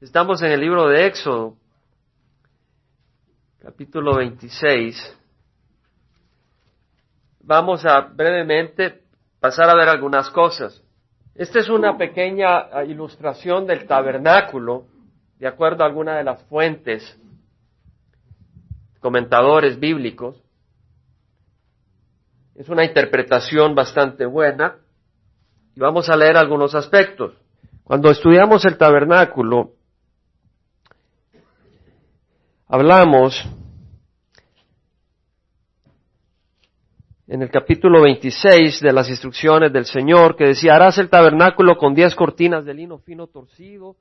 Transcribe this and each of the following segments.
Estamos en el libro de Éxodo, capítulo 26. Vamos a brevemente pasar a ver algunas cosas. Esta es una pequeña ah, ilustración del tabernáculo, de acuerdo a alguna de las fuentes, comentadores bíblicos. Es una interpretación bastante buena y vamos a leer algunos aspectos. Cuando estudiamos el tabernáculo, hablamos en el capítulo 26 de las instrucciones del Señor que decía, harás el tabernáculo con diez cortinas de lino fino torcido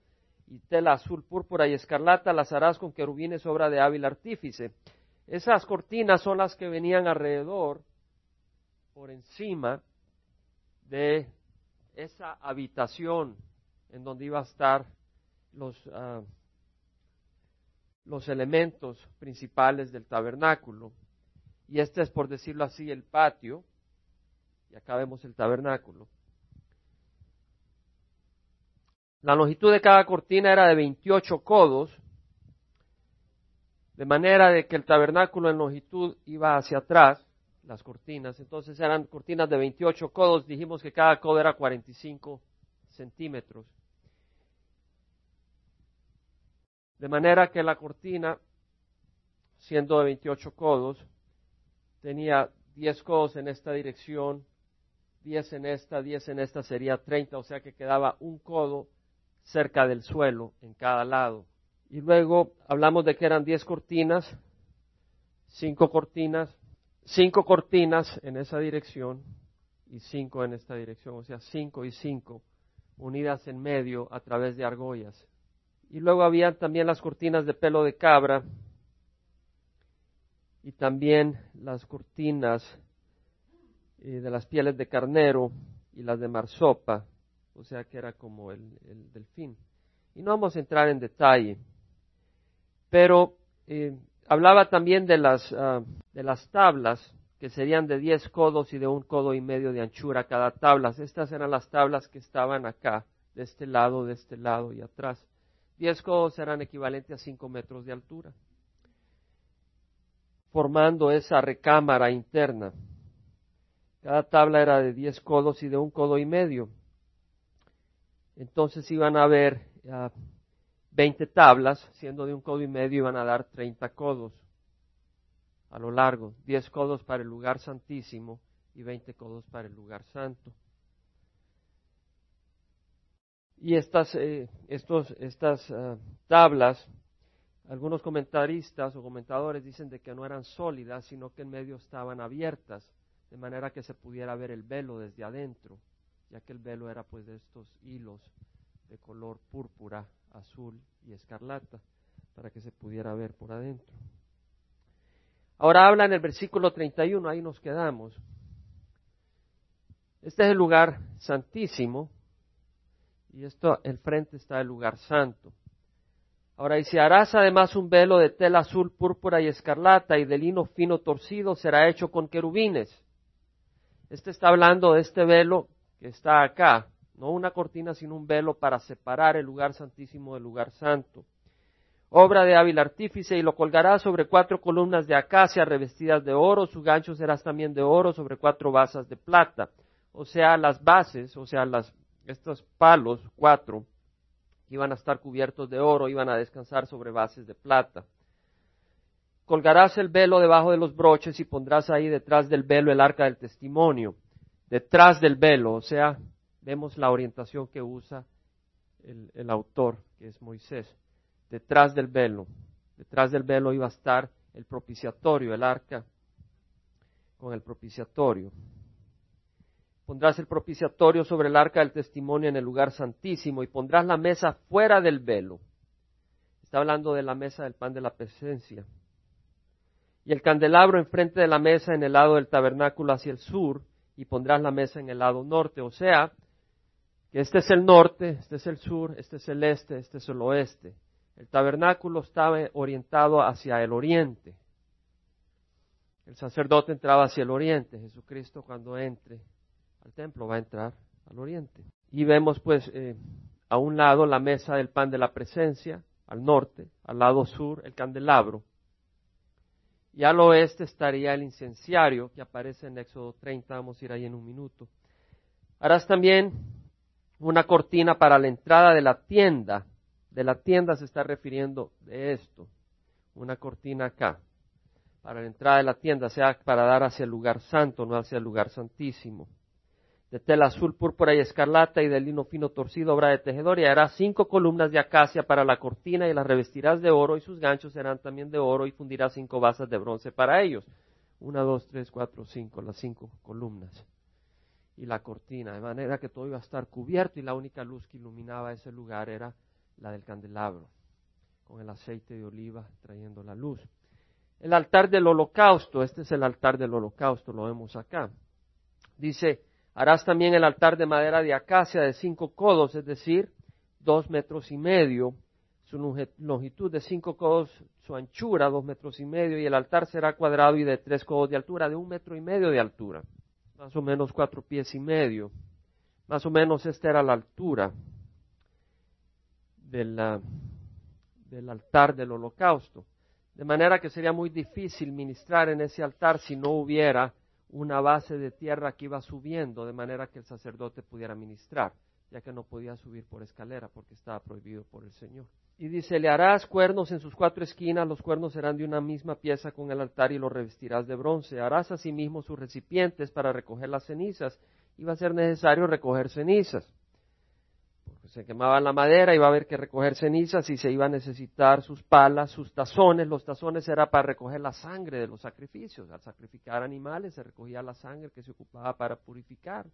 y tela azul, púrpura y escarlata, las harás con querubines obra de hábil artífice. Esas cortinas son las que venían alrededor, por encima de esa habitación en donde iba a estar los, ah, los elementos principales del tabernáculo. Y este es, por decirlo así, el patio. Y acá vemos el tabernáculo. La longitud de cada cortina era de 28 codos, de manera de que el tabernáculo en longitud iba hacia atrás, las cortinas. Entonces eran cortinas de 28 codos, dijimos que cada codo era 45 centímetros. De manera que la cortina, siendo de 28 codos, tenía 10 codos en esta dirección, 10 en esta, 10 en esta, sería 30, o sea que quedaba un codo cerca del suelo en cada lado. Y luego hablamos de que eran 10 cortinas, 5 cortinas, 5 cortinas en esa dirección y 5 en esta dirección, o sea, 5 y 5 unidas en medio a través de argollas. Y luego había también las cortinas de pelo de cabra y también las cortinas eh, de las pieles de carnero y las de marsopa, o sea que era como el, delfín. Y no vamos a entrar en detalle, pero eh, hablaba también de las, ah, de las tablas, que serían de diez codos y de un codo y medio de anchura cada tabla. Estas eran las tablas que estaban acá, de este lado, de este lado y atrás. Diez codos eran equivalentes a cinco metros de altura, formando esa recámara interna. Cada tabla era de diez codos y de un codo y medio. Entonces iban a haber veinte tablas, siendo de un codo y medio iban a dar treinta codos a lo largo, diez codos para el lugar santísimo y veinte codos para el lugar santo. Y estas, eh, estos, estas ah, tablas, algunos comentaristas o comentadores dicen de que no eran sólidas, sino que en medio estaban abiertas, de manera que se pudiera ver el velo desde adentro, ya que el velo era pues de estos hilos de color púrpura, azul y escarlata, para que se pudiera ver por adentro. Ahora habla en el versículo 31, ahí nos quedamos. Este es el lugar santísimo, y esto, el frente está el lugar santo. Ahora dice, harás además un velo de tela azul, púrpura y escarlata y de lino fino torcido será hecho con querubines. Este está hablando de este velo que está acá, no una cortina, sino un velo para separar el lugar santísimo del lugar santo. Obra de hábil artífice y lo colgarás sobre cuatro columnas de acacia revestidas de oro, su gancho serás también de oro sobre cuatro basas de plata. O sea, las bases, o sea, las estos palos, cuatro, iban a estar cubiertos de oro, iban a descansar sobre bases de plata. Colgarás el velo debajo de los broches y pondrás ahí detrás del velo el arca del testimonio. Detrás del velo, o sea, vemos la orientación que usa el, el autor, que es Moisés. Detrás del velo. Detrás del velo iba a estar el propiciatorio, el arca con el propiciatorio. Pondrás el propiciatorio sobre el arca del testimonio en el lugar santísimo y pondrás la mesa fuera del velo. Está hablando de la mesa del pan de la presencia. Y el candelabro enfrente de la mesa en el lado del tabernáculo hacia el sur y pondrás la mesa en el lado norte. O sea, que este es el norte, este es el sur, este es el este, este es el oeste. El tabernáculo estaba orientado hacia el oriente. El sacerdote entraba hacia el oriente. Jesucristo cuando entre al templo, va a entrar al oriente. Y vemos pues eh, a un lado la mesa del pan de la presencia, al norte, al lado sur el candelabro, y al oeste estaría el incenciario que aparece en Éxodo 30, vamos a ir ahí en un minuto. Harás también una cortina para la entrada de la tienda, de la tienda se está refiriendo de esto, una cortina acá, para la entrada de la tienda, sea para dar hacia el lugar santo, no hacia el lugar santísimo de tela azul, púrpura y escarlata y de lino fino torcido, obra de tejedor, y harás cinco columnas de acacia para la cortina y las revestirás de oro y sus ganchos serán también de oro y fundirás cinco basas de bronce para ellos. Una, dos, tres, cuatro, cinco, las cinco columnas. Y la cortina, de manera que todo iba a estar cubierto y la única luz que iluminaba ese lugar era la del candelabro, con el aceite de oliva trayendo la luz. El altar del holocausto, este es el altar del holocausto, lo vemos acá. Dice, Harás también el altar de madera de acacia de cinco codos, es decir, dos metros y medio, su longitud de cinco codos, su anchura dos metros y medio, y el altar será cuadrado y de tres codos de altura, de un metro y medio de altura, más o menos cuatro pies y medio. Más o menos esta era la altura del altar del holocausto. De manera que sería muy difícil ministrar en ese altar si no hubiera una base de tierra que iba subiendo de manera que el sacerdote pudiera ministrar, ya que no podía subir por escalera porque estaba prohibido por el Señor. Y dice, le harás cuernos en sus cuatro esquinas, los cuernos serán de una misma pieza con el altar y los revestirás de bronce. Harás asimismo sus recipientes para recoger las cenizas, y va a ser necesario recoger cenizas se quemaba la madera, iba a haber que recoger cenizas y se iba a necesitar sus palas, sus tazones. Los tazones era para recoger la sangre de los sacrificios. Al sacrificar animales se recogía la sangre que se ocupaba para purificar.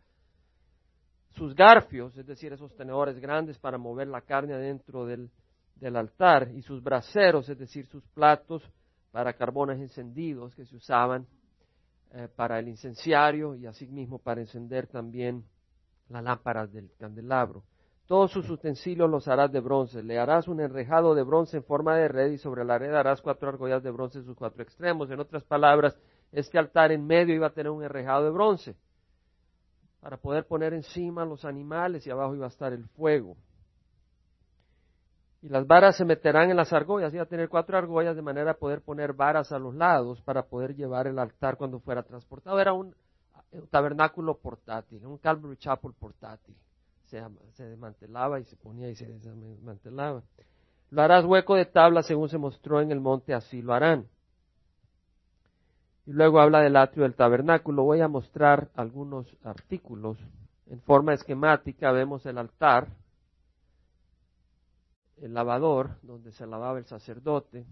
Sus garfios, es decir, esos tenedores grandes para mover la carne adentro del, altar. Y sus braseros, es decir, sus platos para carbones encendidos que se usaban eh, para el incenciario y asimismo para encender también las lámparas del candelabro. Todos sus utensilios los harás de bronce. Le harás un enrejado de bronce en forma de red y sobre la red harás cuatro argollas de bronce en sus cuatro extremos. En otras palabras, este altar en medio iba a tener un enrejado de bronce para poder poner encima los animales y abajo iba a estar el fuego. Y las varas se meterán en las argollas, iba a tener cuatro argollas de manera a poder poner varas a los lados para poder llevar el altar cuando fuera transportado. Era un tabernáculo portátil, un Calvary Chapel portátil se, desmantelaba y se ponía y se desmantelaba. Lo harás hueco de tabla según se mostró en el monte, así lo harán. Y luego habla del atrio del tabernáculo. Voy a mostrar algunos artículos. En forma esquemática vemos el altar, el lavador, donde se lavaba el sacerdote.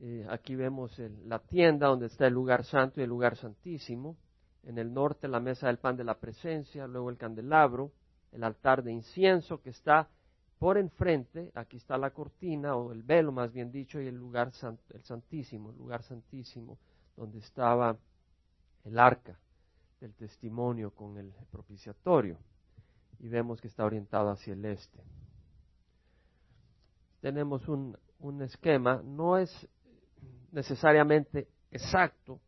Eh, aquí vemos la tienda donde está el lugar santo y el lugar santísimo en el norte la mesa del pan de la presencia, luego el candelabro, el altar de incienso que está por enfrente, aquí está la cortina o el velo más bien dicho y el lugar el santísimo, el lugar santísimo donde estaba el arca del testimonio con el propiciatorio y vemos que está orientado hacia el este. Tenemos un, un esquema, no es necesariamente exacto,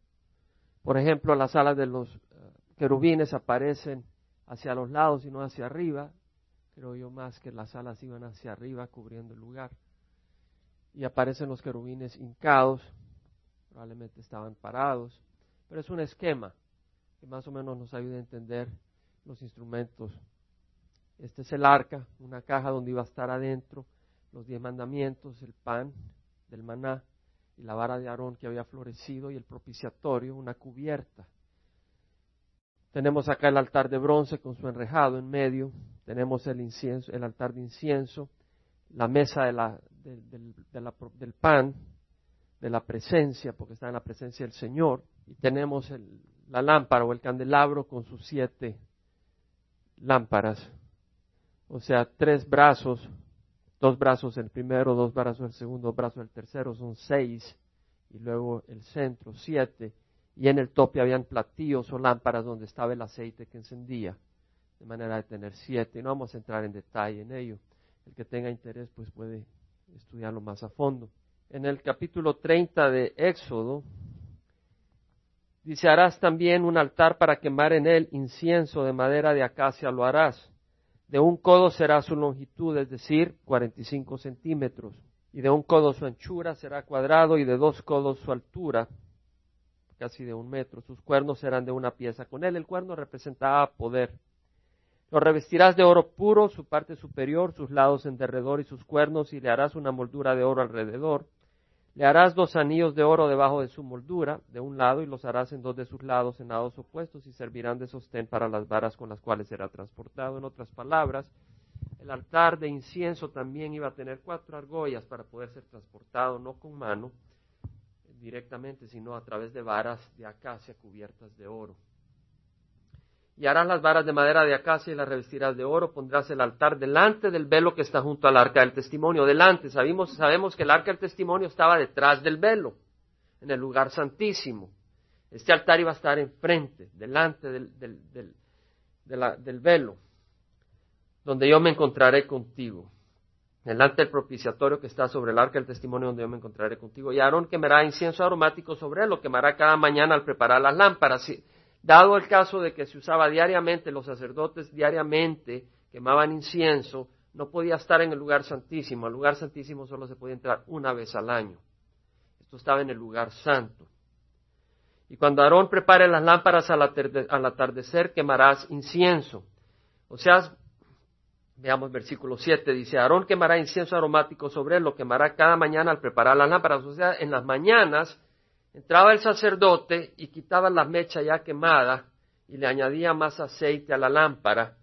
por ejemplo, las alas de los eh, querubines aparecen hacia los lados y no hacia arriba. Creo yo más que las alas iban hacia arriba cubriendo el lugar. Y aparecen los querubines hincados, probablemente estaban parados, pero es un esquema que más o menos nos ayuda a entender los instrumentos. Este es el arca, una caja donde iba a estar adentro los diez mandamientos, el pan del maná, y la vara de Aarón que había florecido y el propiciatorio, una cubierta. Tenemos acá el altar de bronce con su enrejado en medio, tenemos el incienso, el altar de incienso, la mesa de la, del pan, de la presencia, porque está en la presencia del Señor, y tenemos la lámpara o el candelabro con sus siete lámparas, o sea, tres brazos dos brazos el primero, dos brazos el segundo, brazos el tercero, son seis, y luego el centro, siete, y en el tope habían platillos o lámparas donde estaba el aceite que encendía, de manera de tener siete, y no vamos a entrar en detalle en ello. El que tenga interés pues puede estudiarlo más a fondo. En el capítulo 30 de Éxodo, dice, harás también un altar para quemar en él incienso de madera de acacia, lo harás De un codo será su longitud, es decir, 45 centímetros. Y de un codo su anchura será cuadrado y de dos codos su altura, casi de un metro. Sus cuernos serán de una pieza. Con él el cuerno representaba poder. Lo revestirás de oro puro, su parte superior, sus lados en derredor y sus cuernos, y le harás una moldura de oro alrededor. Le harás dos anillos de oro debajo de su moldura, de un lado, y los harás en dos de sus lados, en lados opuestos, y servirán de sostén para las varas con las cuales será transportado. En otras palabras, el altar de incienso también iba a tener cuatro argollas para poder ser transportado, no con mano directamente, sino a través de varas de acacia cubiertas de oro. Y harás las varas de madera de acacia y las revestirás de oro, pondrás el altar delante del velo que está junto al arca del testimonio, delante. Sabemos, sabemos que el arca del testimonio estaba detrás del velo, en el lugar santísimo. Este altar iba a estar enfrente, delante del, del, del velo, donde yo me encontraré contigo delante del propiciatorio que está sobre el arca del testimonio donde yo me encontraré contigo. Y Aarón quemará incienso aromático sobre él, lo quemará cada mañana al preparar las lámparas. Dado el caso de que se usaba diariamente, los sacerdotes diariamente quemaban incienso, no podía estar en el lugar santísimo. Al lugar santísimo solo se podía entrar una vez al año. Esto estaba en el lugar santo. Y cuando Aarón prepare las lámparas al atardecer, quemarás incienso. O sea, veamos versículo 7, dice, Aarón quemará incienso aromático sobre él, lo quemará cada mañana al preparar las lámparas. O sea, en las mañanas Entraba el sacerdote y quitaba la mecha ya quemada y le añadía más aceite a la lámpara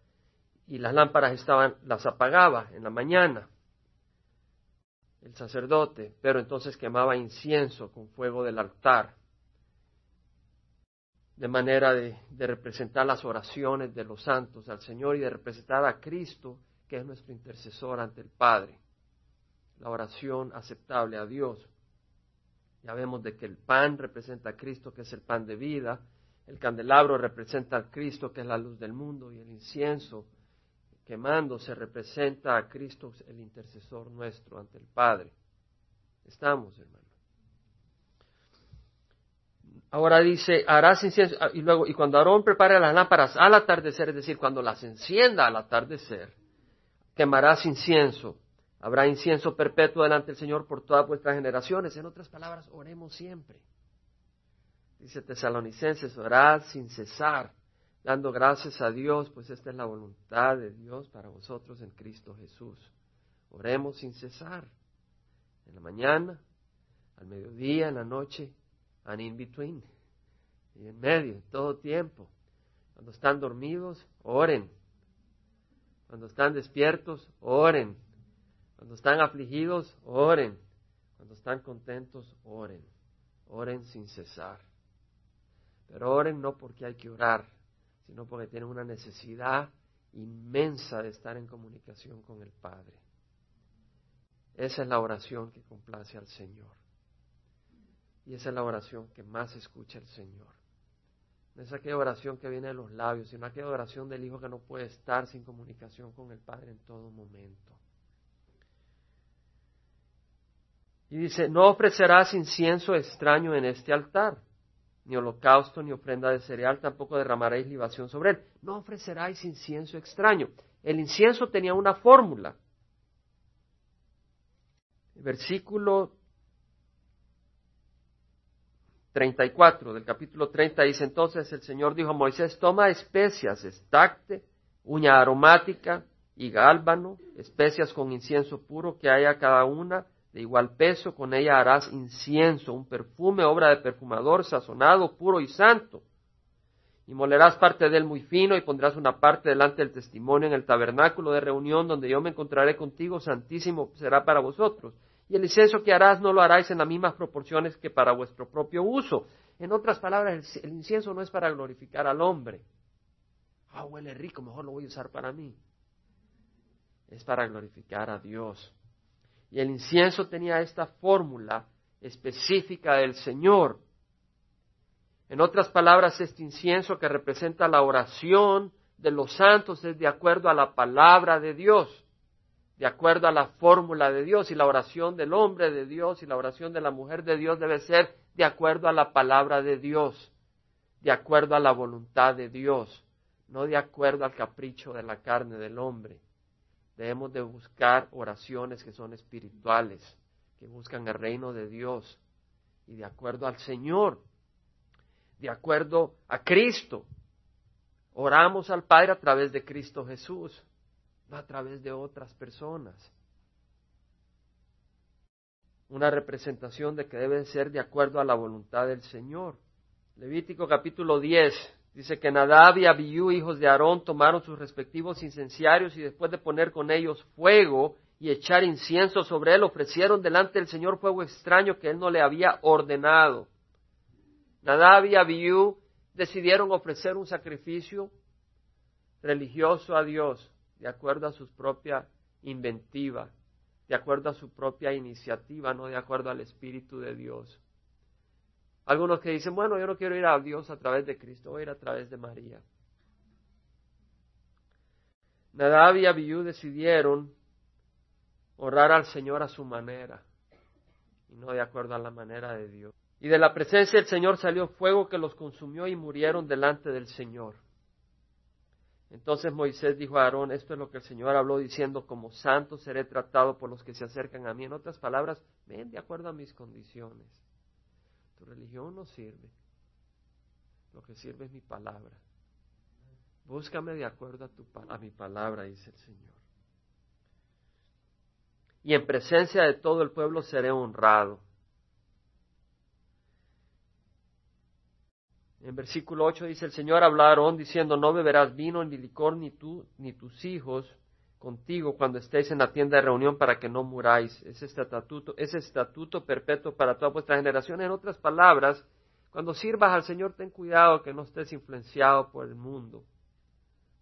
y las lámparas estaban, las apagaba en la mañana el sacerdote, pero entonces quemaba incienso con fuego del altar, de manera de, de, representar las oraciones de los santos al Señor y de representar a Cristo, que es nuestro intercesor ante el Padre, la oración aceptable a Dios. Ya vemos de que el pan representa a Cristo, que es el pan de vida, el candelabro representa a Cristo, que es la luz del mundo, y el incienso quemándose representa a Cristo, el intercesor nuestro ante el Padre. Estamos, hermano. Ahora dice, harás incienso, y luego, y cuando Aarón prepare las lámparas al atardecer, es decir, cuando las encienda al atardecer, quemarás incienso Habrá incienso perpetuo delante del Señor por todas vuestras generaciones. En otras palabras, oremos siempre. Dice Tesalonicenses, orad sin cesar, dando gracias a Dios, pues esta es la voluntad de Dios para vosotros en Cristo Jesús. Oremos sin cesar. En la mañana, al mediodía, en la noche, and in between. Y en medio, todo tiempo. Cuando están dormidos, oren. Cuando están despiertos, oren. Cuando están afligidos, oren. Cuando están contentos, oren. Oren sin cesar. Pero oren no porque hay que orar, sino porque tienen una necesidad inmensa de estar en comunicación con el Padre. Esa es la oración que complace al Señor. Y esa es la oración que más escucha el Señor. No es aquella oración que viene de los labios, sino aquella oración del Hijo que no puede estar sin comunicación con el Padre en todo momento. Y dice, no ofrecerás incienso extraño en este altar, ni holocausto, ni ofrenda de cereal, tampoco derramaréis libación sobre él. No ofreceráis incienso extraño. El incienso tenía una fórmula. Versículo 34 del capítulo 30 dice entonces el Señor dijo a Moisés, toma especias, estacte, uña aromática y gálbano, especias con incienso puro que haya cada una de igual peso, con ella harás incienso, un perfume, obra de perfumador, sazonado, puro y santo. Y molerás parte de él muy fino y pondrás una parte delante del testimonio en el tabernáculo de reunión donde yo me encontraré contigo, santísimo será para vosotros. Y el incienso que harás no lo haráis en las mismas proporciones que para vuestro propio uso. En otras palabras, el, incienso no es para glorificar al hombre. Ah, huele rico, mejor lo voy a usar para mí. Es para glorificar a Dios. Y el incienso tenía esta fórmula específica del Señor. En otras palabras, este incienso que representa la oración de los santos es de acuerdo a la palabra de Dios, de acuerdo a la fórmula de Dios. Y la oración del hombre de Dios y la oración de la mujer de Dios debe ser de acuerdo a la palabra de Dios, de acuerdo a la voluntad de Dios. no de acuerdo al capricho de la carne del hombre. Debemos de buscar oraciones que son espirituales, que buscan el reino de Dios y de acuerdo al Señor, de acuerdo a Cristo. Oramos al Padre a través de Cristo Jesús, no a través de otras personas. Una representación de que debe ser de acuerdo a la voluntad del Señor. Levítico capítulo 10 dice que Nadab y Abiú, hijos de Aarón, tomaron sus respectivos incenciarios y después de poner con ellos fuego y echar incienso sobre él, ofrecieron delante del Señor fuego extraño que él no le había ordenado. Nadab y Abiú decidieron ofrecer un sacrificio religioso a Dios de acuerdo a su propia inventiva, de acuerdo a su propia iniciativa, no de acuerdo al Espíritu de Dios. Algunos que dicen, bueno, yo no quiero ir a Dios a través de Cristo, voy a ir a través de María. Nadab y Abiú decidieron orar al Señor a su manera y no de acuerdo a la manera de Dios. Y de la presencia del Señor salió fuego que los consumió y murieron delante del Señor. Entonces Moisés dijo a Aarón, esto es lo que el Señor habló diciendo, como santo seré tratado por los que se acercan a mí. En otras palabras, ven de acuerdo a mis condiciones. Tu religión no sirve. Lo que sirve es mi palabra. Búscame de acuerdo a, tu, a mi palabra, dice el Señor. Y en presencia de todo el pueblo seré honrado. En versículo 8 dice el Señor hablaron diciendo, no beberás vino ni licor ni tú ni tus hijos contigo cuando estéis en la tienda de reunión para que no muráis. Ese estatuto, ese estatuto perpetuo para toda vuestra generación. En otras palabras, cuando sirvas al Señor, ten cuidado que no estés influenciado por el mundo,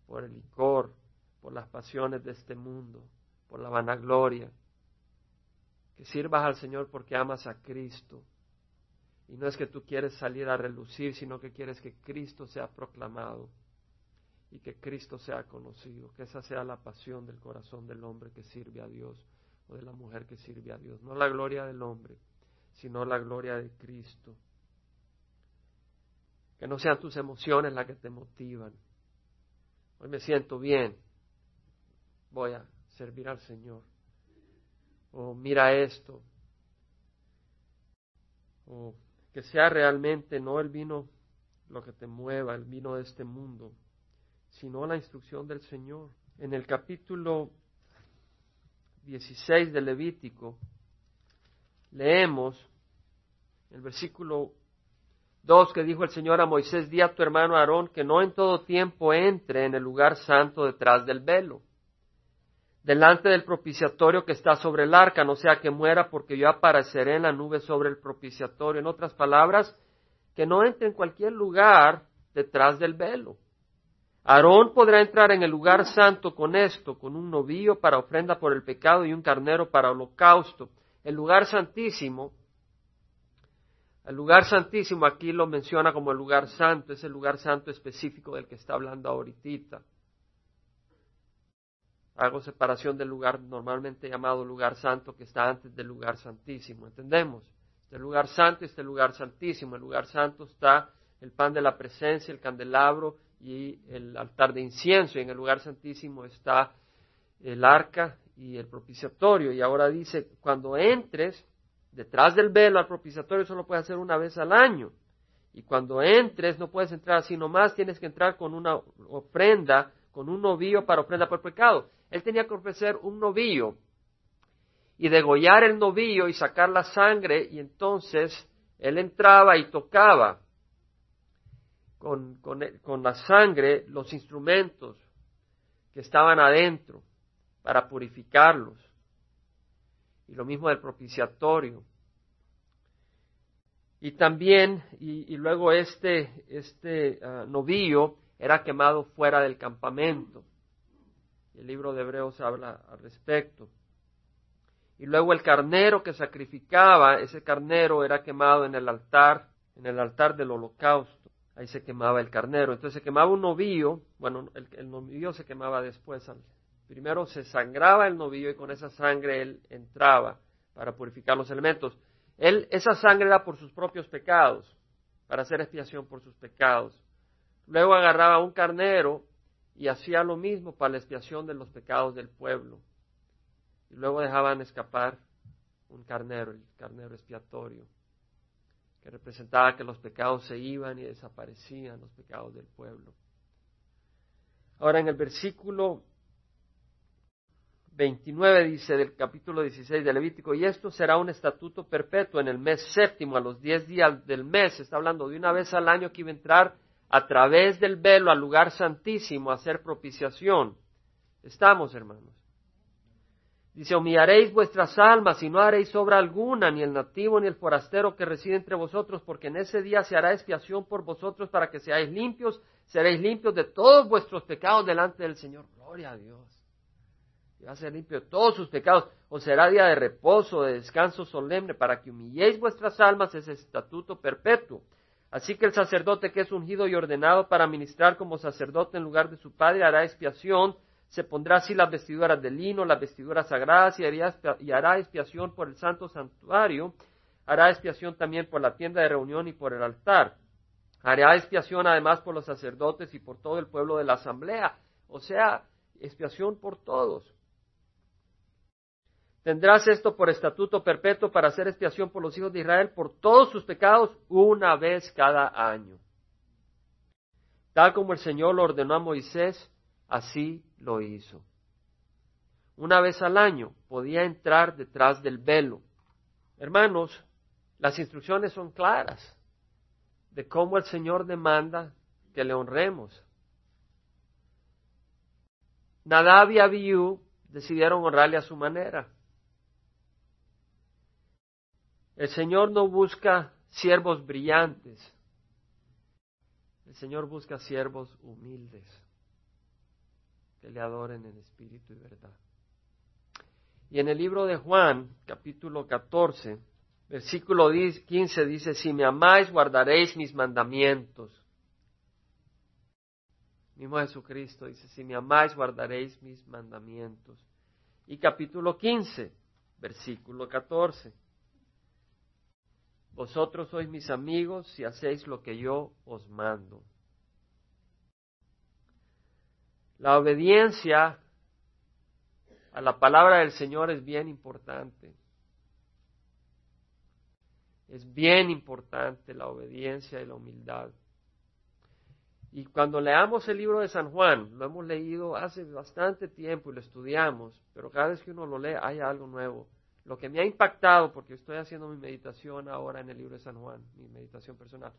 por el licor, por las pasiones de este mundo, por la vanagloria. Que sirvas al Señor porque amas a Cristo. Y no es que tú quieres salir a relucir, sino que quieres que Cristo sea proclamado y que Cristo sea conocido, que esa sea la pasión del corazón del hombre que sirve a Dios o de la mujer que sirve a Dios. No la gloria del hombre, sino la gloria de Cristo. Que no sean tus emociones las que te motivan. Hoy me siento bien, voy a servir al Señor. O mira esto. O que sea realmente no el vino lo que te mueva, el vino de este mundo, sino la instrucción del Señor. En el capítulo 16 de Levítico leemos el versículo 2 que dijo el Señor a Moisés, di a tu hermano Aarón que no en todo tiempo entre en el lugar santo detrás del velo, delante del propiciatorio que está sobre el arca, no sea que muera porque yo apareceré en la nube sobre el propiciatorio. En otras palabras, que no entre en cualquier lugar detrás del velo. Aarón podrá entrar en el lugar santo con esto, con un novillo para ofrenda por el pecado y un carnero para holocausto. El lugar santísimo, el lugar santísimo aquí lo menciona como el lugar santo, es el lugar santo específico del que está hablando ahorita. Hago separación del lugar normalmente llamado lugar santo que está antes del lugar santísimo, ¿entendemos? Este lugar santo y este lugar santísimo. El lugar santo está el pan de la presencia, el candelabro y el altar de incienso, y en el lugar santísimo está el arca y el propiciatorio. Y ahora dice, cuando entres detrás del velo al propiciatorio, solo puedes hacer una vez al año. Y cuando entres, no puedes entrar así nomás, tienes que entrar con una ofrenda, con un novillo para ofrenda por pecado. Él tenía que ofrecer un novillo y degollar el novillo y sacar la sangre, y entonces él entraba y tocaba con, con, la sangre los instrumentos que estaban adentro para purificarlos. Y lo mismo del propiciatorio. Y también, y, luego este, este ah, novillo era quemado fuera del campamento. El libro de Hebreos habla al respecto. Y luego el carnero que sacrificaba, ese carnero era quemado en el altar, en el altar del holocausto ahí se quemaba el carnero. Entonces se quemaba un novillo, bueno, el, novillo se quemaba después. Primero se sangraba el novillo y con esa sangre él entraba para purificar los elementos. Él, esa sangre era por sus propios pecados, para hacer expiación por sus pecados. Luego agarraba un carnero y hacía lo mismo para la expiación de los pecados del pueblo. Y luego dejaban escapar un carnero, el carnero expiatorio, que representaba que los pecados se iban y desaparecían, los pecados del pueblo. Ahora en el versículo 29 dice del capítulo 16 de Levítico, y esto será un estatuto perpetuo en el mes séptimo, a los diez días del mes, está hablando de una vez al año que iba a entrar a través del velo al lugar santísimo a hacer propiciación. Estamos, hermanos. Dice, humillaréis vuestras almas y no haréis obra alguna, ni el nativo ni el forastero que reside entre vosotros, porque en ese día se hará expiación por vosotros para que seáis limpios, seréis limpios de todos vuestros pecados delante del Señor. Gloria a Dios va a ser limpio de todos sus pecados, o será día de reposo, de descanso solemne, para que humilléis vuestras almas ese estatuto perpetuo. Así que el sacerdote que es ungido y ordenado para ministrar como sacerdote en lugar de su padre hará expiación, se pondrá así las vestiduras de lino, las vestiduras sagradas y, hará expiación por el santo santuario, hará expiación también por la tienda de reunión y por el altar. Hará expiación además por los sacerdotes y por todo el pueblo de la asamblea, o sea, expiación por todos. Tendrás esto por estatuto perpetuo para hacer expiación por los hijos de Israel por todos sus pecados una vez cada año. Tal como el Señor lo ordenó a Moisés, así lo hizo. Una vez al año podía entrar detrás del velo. Hermanos, las instrucciones son claras de cómo el Señor demanda que le honremos. Nadab y Abiú decidieron honrarle a su manera. El Señor no busca siervos brillantes. El Señor busca siervos humildes que le adoren en espíritu y verdad. Y en el libro de Juan, capítulo 14, versículo 15 dice, si me amáis, guardaréis mis mandamientos. Mismo Jesucristo dice, si me amáis, guardaréis mis mandamientos. Y capítulo 15, versículo 14. Vosotros sois mis amigos si hacéis lo que yo os mando. La obediencia a la palabra del Señor es bien importante. Es bien importante la obediencia y la humildad. Y cuando leamos el libro de San Juan, lo hemos leído hace bastante tiempo y lo estudiamos, pero cada vez que uno lo lee hay algo nuevo. Lo que me ha impactado, porque estoy haciendo mi meditación ahora en el libro de San Juan, mi meditación personal,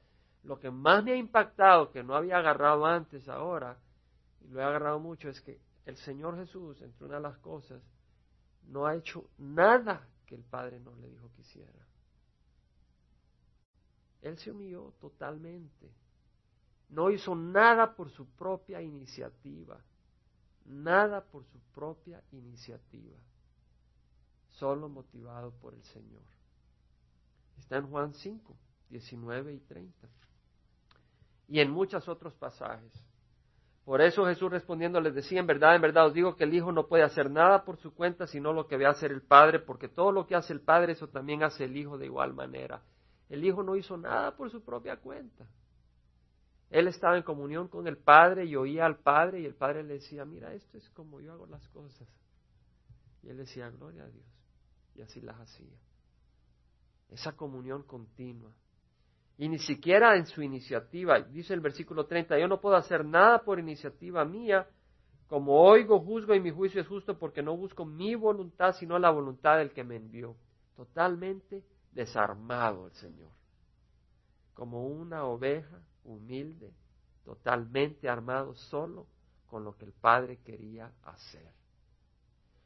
lo que más me ha impactado, que no había agarrado antes ahora, y lo he agarrado mucho, es que el Señor Jesús, entre una de las cosas, no ha hecho nada que el Padre no le dijo que hiciera. Él se humilló totalmente. No hizo nada por su propia iniciativa. Nada por su propia iniciativa solo motivado por el Señor. Está en Juan 5, 19 y 30. Y en muchos otros pasajes. Por eso Jesús respondiendo les decía, en verdad, en verdad os digo que el Hijo no puede hacer nada por su cuenta, sino lo que ve hacer el Padre, porque todo lo que hace el Padre, eso también hace el Hijo de igual manera. El Hijo no hizo nada por su propia cuenta. Él estaba en comunión con el Padre y oía al Padre y el Padre le decía, mira, esto es como yo hago las cosas. Y él decía, gloria a Dios y así las hacía. Esa comunión continua. Y ni siquiera en su iniciativa, dice el versículo 30, yo no puedo hacer nada por iniciativa mía, como oigo, juzgo y mi juicio es justo porque no busco mi voluntad, sino la voluntad del que me envió. Totalmente desarmado el Señor. Como una oveja humilde, totalmente armado solo con lo que el Padre quería hacer.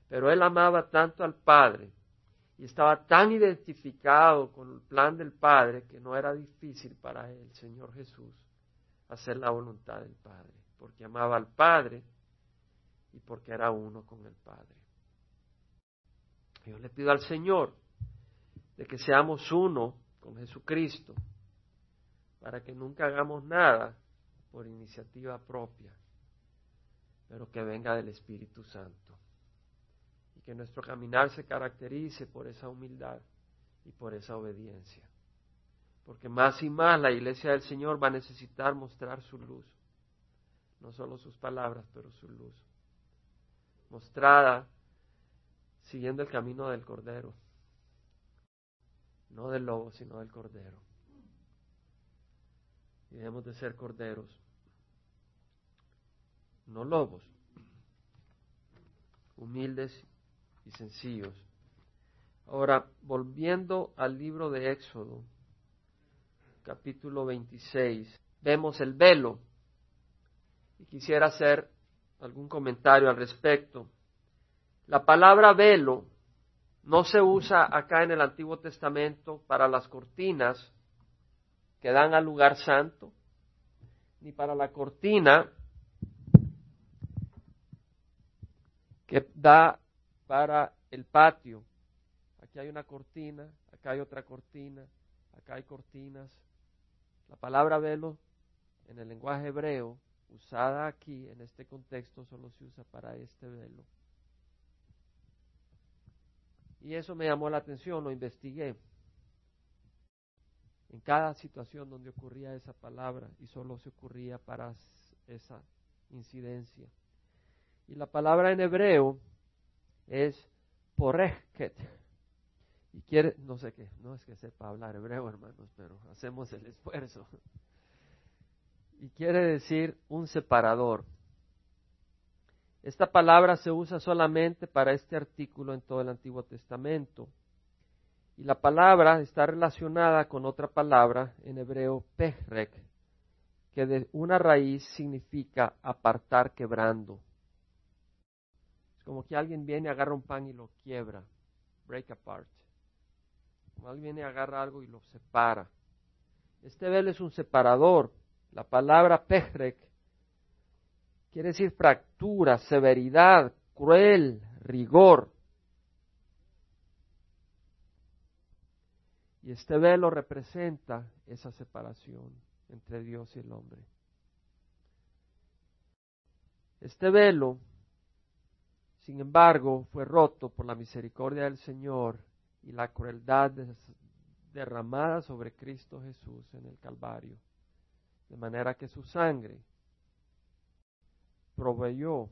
Pero él amaba tanto al Padre y estaba tan identificado con el plan del Padre que no era difícil para él, Señor Jesús, hacer la voluntad del Padre, porque amaba al Padre y porque era uno con el Padre. Yo le pido al Señor de que seamos uno con Jesucristo, para que nunca hagamos nada por iniciativa propia, pero que venga del Espíritu Santo que nuestro caminar se caracterice por esa humildad y por esa obediencia. Porque más y más la iglesia del Señor va a necesitar mostrar su luz. no solo sus palabras, pero su luz, mostrada siguiendo el camino del Cordero, no del lobo, sino del Cordero. Y debemos de ser corderos, no lobos, humildes y sencillos. Ahora, volviendo al libro de Éxodo, capítulo 26, vemos el velo. Y quisiera hacer algún comentario al respecto. La palabra velo no se usa acá en el Antiguo Testamento para las cortinas que dan al lugar santo, ni para la cortina que da para el patio. Aquí hay una cortina, acá hay otra cortina, acá hay cortinas. La palabra velo en el lenguaje hebreo, usada aquí en este contexto, solo se usa para este velo. Y eso me llamó la atención, lo investigué. En cada situación donde ocurría esa palabra y solo se ocurría para esa incidencia. Y la palabra en hebreo es poreket. Y quiere, no sé qué, no es que sepa hablar hebreo, hermanos, pero hacemos el esfuerzo. Y quiere decir un separador. Esta palabra se usa solamente para este artículo en todo el Antiguo Testamento. Y la palabra está relacionada con otra palabra en hebreo, pehrek, que de una raíz significa apartar quebrando como que alguien viene, agarra un pan y lo quiebra, break apart. Como alguien viene, agarra algo y lo separa. Este velo es un separador. La palabra pejrek quiere decir fractura, severidad, cruel, rigor. Y este velo representa esa separación entre Dios y el hombre. Este velo sin embargo, fue roto por la misericordia del Señor y la crueldad derramada sobre Cristo Jesús en el Calvario, de manera que su sangre proveyó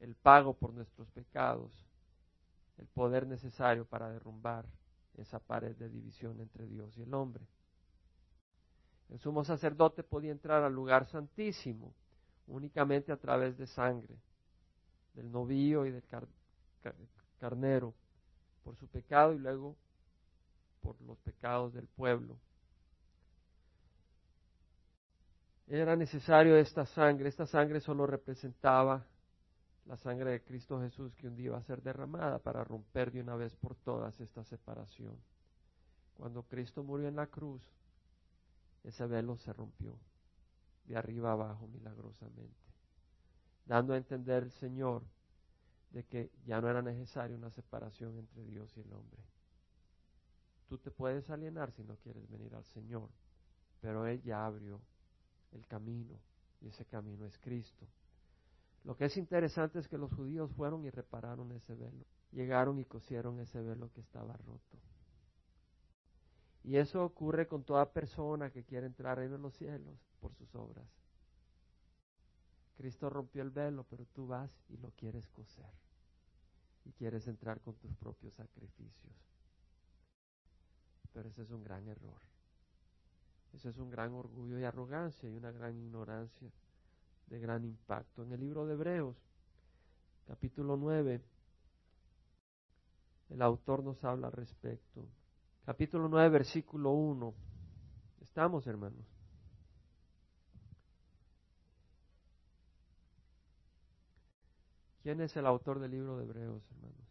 el pago por nuestros pecados, el poder necesario para derrumbar esa pared de división entre Dios y el hombre. El sumo sacerdote podía entrar al lugar santísimo únicamente a través de sangre, del novillo y del carnero por su pecado y luego por los pecados del pueblo. Era necesario esta sangre, esta sangre solo representaba la sangre de Cristo Jesús que un día iba a ser derramada para romper de una vez por todas esta separación. Cuando Cristo murió en la cruz, ese velo se rompió de arriba abajo milagrosamente dando a entender el Señor de que ya no era necesaria una separación entre Dios y el hombre. Tú te puedes alienar si no quieres venir al Señor, pero Él ya abrió el camino y ese camino es Cristo. Lo que es interesante es que los judíos fueron y repararon ese velo, llegaron y cosieron ese velo que estaba roto. Y eso ocurre con toda persona que quiere entrar en los cielos por sus obras. Cristo rompió el velo, pero tú vas y lo quieres coser. Y quieres entrar con tus propios sacrificios. Pero ese es un gran error. Ese es un gran orgullo y arrogancia y una gran ignorancia de gran impacto. En el libro de Hebreos, capítulo 9, el autor nos habla al respecto. Capítulo 9, versículo 1. Estamos, hermanos. ¿Quién es el autor del libro de Hebreos, hermanos?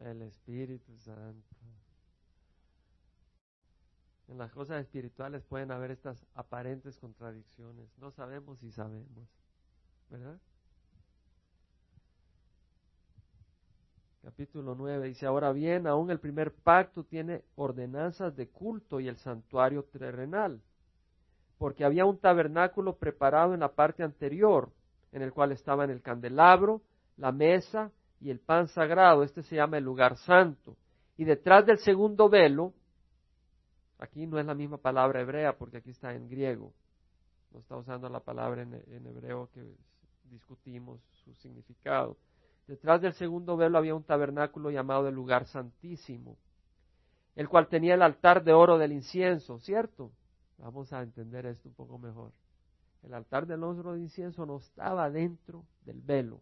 El Espíritu Santo. En las cosas espirituales pueden haber estas aparentes contradicciones. No sabemos si sabemos. ¿Verdad? Capítulo 9 dice, ahora bien, aún el primer pacto tiene ordenanzas de culto y el santuario terrenal, porque había un tabernáculo preparado en la parte anterior en el cual estaban el candelabro, la mesa y el pan sagrado. Este se llama el lugar santo. Y detrás del segundo velo, aquí no es la misma palabra hebrea porque aquí está en griego, no está usando la palabra en, hebreo que discutimos su significado. Detrás del segundo velo había un tabernáculo llamado el lugar santísimo, el cual tenía el altar de oro del incienso, ¿cierto? Vamos a entender esto un poco mejor. El altar del oro de incienso no estaba dentro del velo,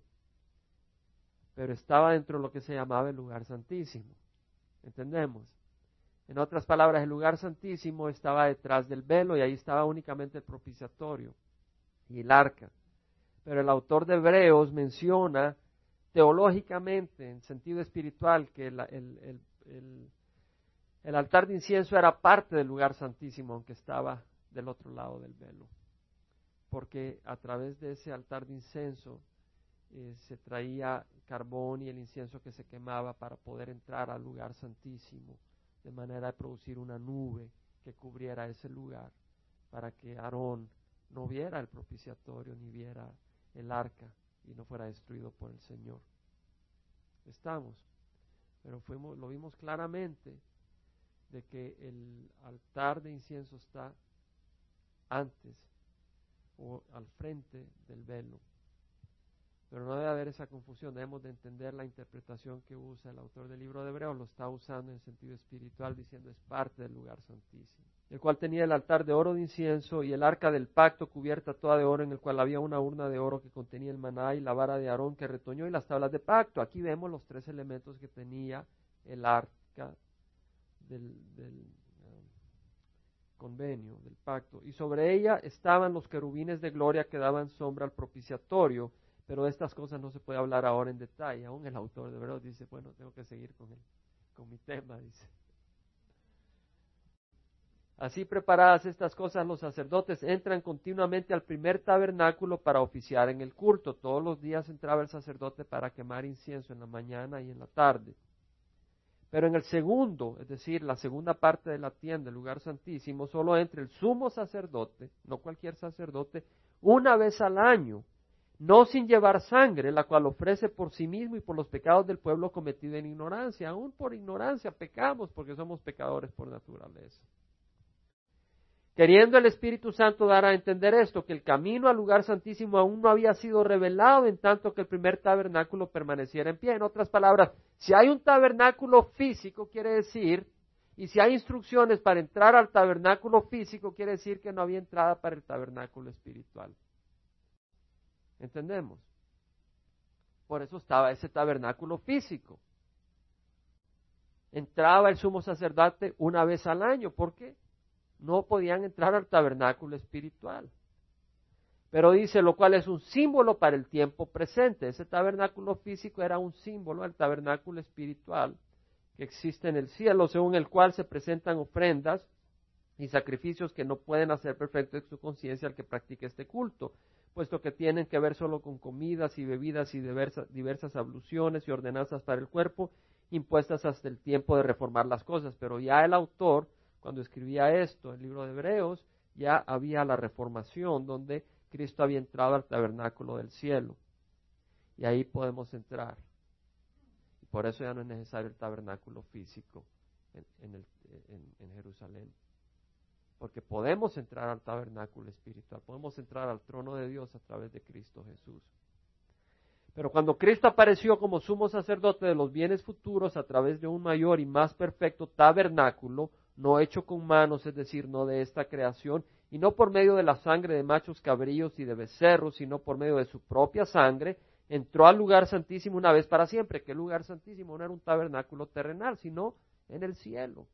pero estaba dentro de lo que se llamaba el lugar santísimo. ¿Entendemos? En otras palabras, el lugar santísimo estaba detrás del velo y ahí estaba únicamente el propiciatorio y el arca. Pero el autor de Hebreos menciona teológicamente, en sentido espiritual, que el, el altar de incienso era parte del lugar santísimo, aunque estaba del otro lado del velo. Porque a través de ese altar de incienso eh, se traía carbón y el incienso que se quemaba para poder entrar al lugar santísimo de manera de producir una nube que cubriera ese lugar, para que Aarón no viera el propiciatorio ni viera el arca y no fuera destruido por el Señor. Estamos, pero fuimos, lo vimos claramente de que el altar de incienso está antes al frente del velo. Pero no debe haber esa confusión, debemos de entender la interpretación que usa el autor del libro de Hebreos, lo está usando en sentido espiritual diciendo es parte del lugar santísimo, el cual tenía el altar de oro de incienso y el arca del pacto cubierta toda de oro en el cual había una urna de oro que contenía el maná y la vara de Aarón que retoñó y las tablas de pacto. Aquí vemos los tres elementos que tenía el arca del, del convenio, del pacto, y sobre ella estaban los querubines de gloria que daban sombra al propiciatorio pero de estas cosas no se puede hablar ahora en detalle. Aún el autor de verdad dice, bueno, tengo que seguir con, el, con mi tema, dice. Así preparadas estas cosas, los sacerdotes entran continuamente al primer tabernáculo para oficiar en el culto. Todos los días entraba el sacerdote para quemar incienso en la mañana y en la tarde. Pero en el segundo, es decir, la segunda parte de la tienda, el lugar santísimo, solo entra el sumo sacerdote, no cualquier sacerdote, una vez al año no sin llevar sangre, la cual ofrece por sí mismo y por los pecados del pueblo cometido en ignorancia. Aún por ignorancia pecamos porque somos pecadores por naturaleza. Queriendo el Espíritu Santo dar a entender esto, que el camino al lugar santísimo aún no había sido revelado en tanto que el primer tabernáculo permaneciera en pie. En otras palabras, si hay un tabernáculo físico, quiere decir, y si hay instrucciones para entrar al tabernáculo físico, quiere decir que no había entrada para el tabernáculo espiritual. ¿Entendemos? Por eso estaba ese tabernáculo físico. Entraba el sumo sacerdote una vez al año, porque no podían entrar al tabernáculo espiritual. Pero dice, lo cual es un símbolo para el tiempo presente. Ese tabernáculo físico era un símbolo del tabernáculo espiritual que existe en el cielo, según el cual se presentan ofrendas y sacrificios que no pueden hacer perfecto en su conciencia al que practique este culto puesto que tienen que ver solo con comidas y bebidas y diversas, diversas abluciones y ordenanzas para el cuerpo, impuestas hasta el tiempo de reformar las cosas. Pero ya el autor, cuando escribía esto, el libro de Hebreos, ya había la reformación donde Cristo había entrado al tabernáculo del cielo. Y ahí podemos entrar. Y por eso ya no es necesario el tabernáculo físico en Jerusalén porque podemos entrar al tabernáculo espiritual, podemos entrar al trono de Dios a través de Cristo Jesús. Pero cuando Cristo apareció como sumo sacerdote de los bienes futuros a través de un mayor y más perfecto tabernáculo, no hecho con manos, es decir, no de esta creación, y no por medio de la sangre de machos cabríos y de becerros, sino por medio de su propia sangre, entró al lugar santísimo una vez para siempre. ¿Qué lugar santísimo? No era un tabernáculo terrenal, sino en el cielo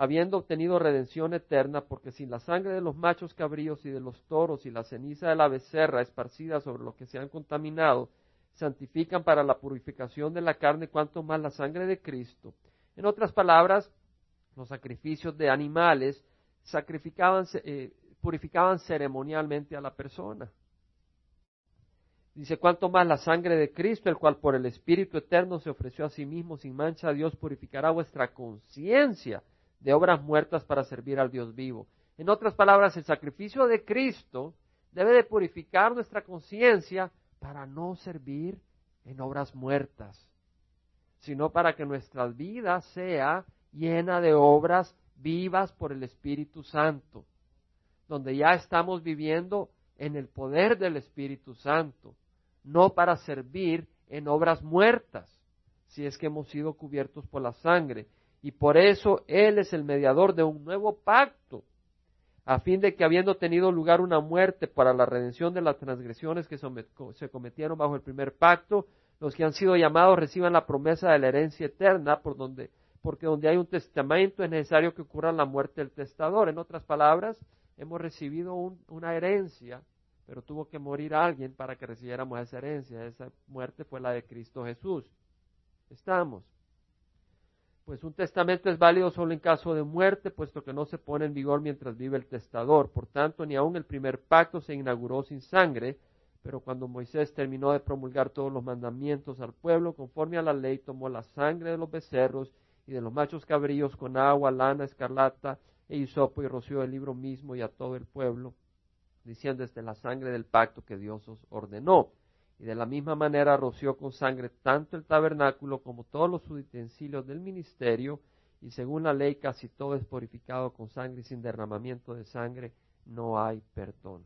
habiendo obtenido redención eterna, porque sin la sangre de los machos cabríos y de los toros y la ceniza de la becerra esparcida sobre los que se han contaminado, santifican para la purificación de la carne, cuanto más la sangre de Cristo. En otras palabras, los sacrificios de animales sacrificaban, eh, purificaban ceremonialmente a la persona. Dice, cuanto más la sangre de Cristo, el cual por el Espíritu Eterno se ofreció a sí mismo sin mancha Dios, purificará vuestra conciencia de obras muertas para servir al Dios vivo. En otras palabras, el sacrificio de Cristo debe de purificar nuestra conciencia para no servir en obras muertas, sino para que nuestra vida sea llena de obras vivas por el Espíritu Santo. donde ya estamos viviendo en el poder del Espíritu Santo, no para servir en obras muertas, si es que hemos sido cubiertos por la sangre. Y por eso Él es el mediador de un nuevo pacto, a fin de que habiendo tenido lugar una muerte para la redención de las transgresiones que se cometieron bajo el primer pacto, los que han sido llamados reciban la promesa de la herencia eterna, por donde, porque donde hay un testamento es necesario que ocurra la muerte del testador. En otras palabras, hemos recibido una herencia, pero tuvo que morir alguien para que recibiéramos esa herencia. Esa muerte fue la de Cristo Jesús. Estamos. Pues un testamento es válido solo en caso de muerte, puesto que no se pone en vigor mientras vive el testador. Por tanto, ni aun el primer pacto se inauguró sin sangre, pero cuando Moisés terminó de promulgar todos los mandamientos al pueblo, conforme a la ley, tomó la sangre de los becerros y de los machos cabríos con agua, lana, escarlata e hisopo y roció el libro mismo y a todo el pueblo, diciendo desde la sangre del pacto que Dios os ordenó. Y de la misma manera roció con sangre tanto el tabernáculo como todos los utensilios del ministerio, y según la ley casi todo es purificado con sangre y sin derramamiento de sangre no hay perdón.